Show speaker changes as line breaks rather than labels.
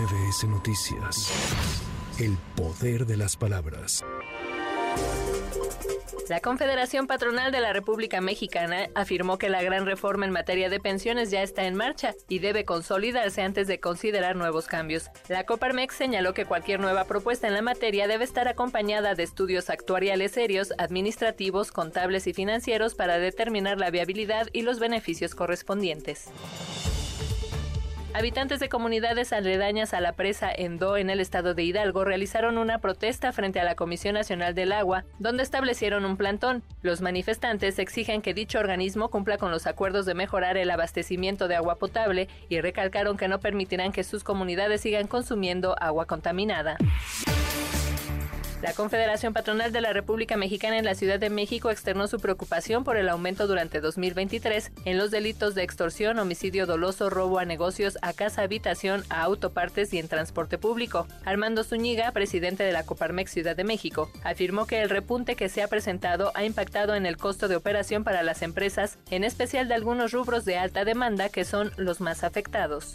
MBS Noticias. El poder de las palabras.
La Confederación Patronal de la República Mexicana afirmó que la gran reforma en materia de pensiones ya está en marcha y debe consolidarse antes de considerar nuevos cambios. La Coparmex señaló que cualquier nueva propuesta en la materia debe estar acompañada de estudios actuariales serios, administrativos, contables y financieros para determinar la viabilidad y los beneficios correspondientes. Habitantes de comunidades aledañas a la presa Endo en el estado de Hidalgo realizaron una protesta frente a la Comisión Nacional del Agua, donde establecieron un plantón. Los manifestantes exigen que dicho organismo cumpla con los acuerdos de mejorar el abastecimiento de agua potable y recalcaron que no permitirán que sus comunidades sigan consumiendo agua contaminada. La Confederación Patronal de la República Mexicana en la Ciudad de México externó su preocupación por el aumento durante 2023 en los delitos de extorsión, homicidio doloso, robo a negocios, a casa, habitación, a autopartes y en transporte público. Armando Zúñiga, presidente de la Coparmex Ciudad de México, afirmó que el repunte que se ha presentado ha impactado en el costo de operación para las empresas, en especial de algunos rubros de alta demanda que son los más afectados.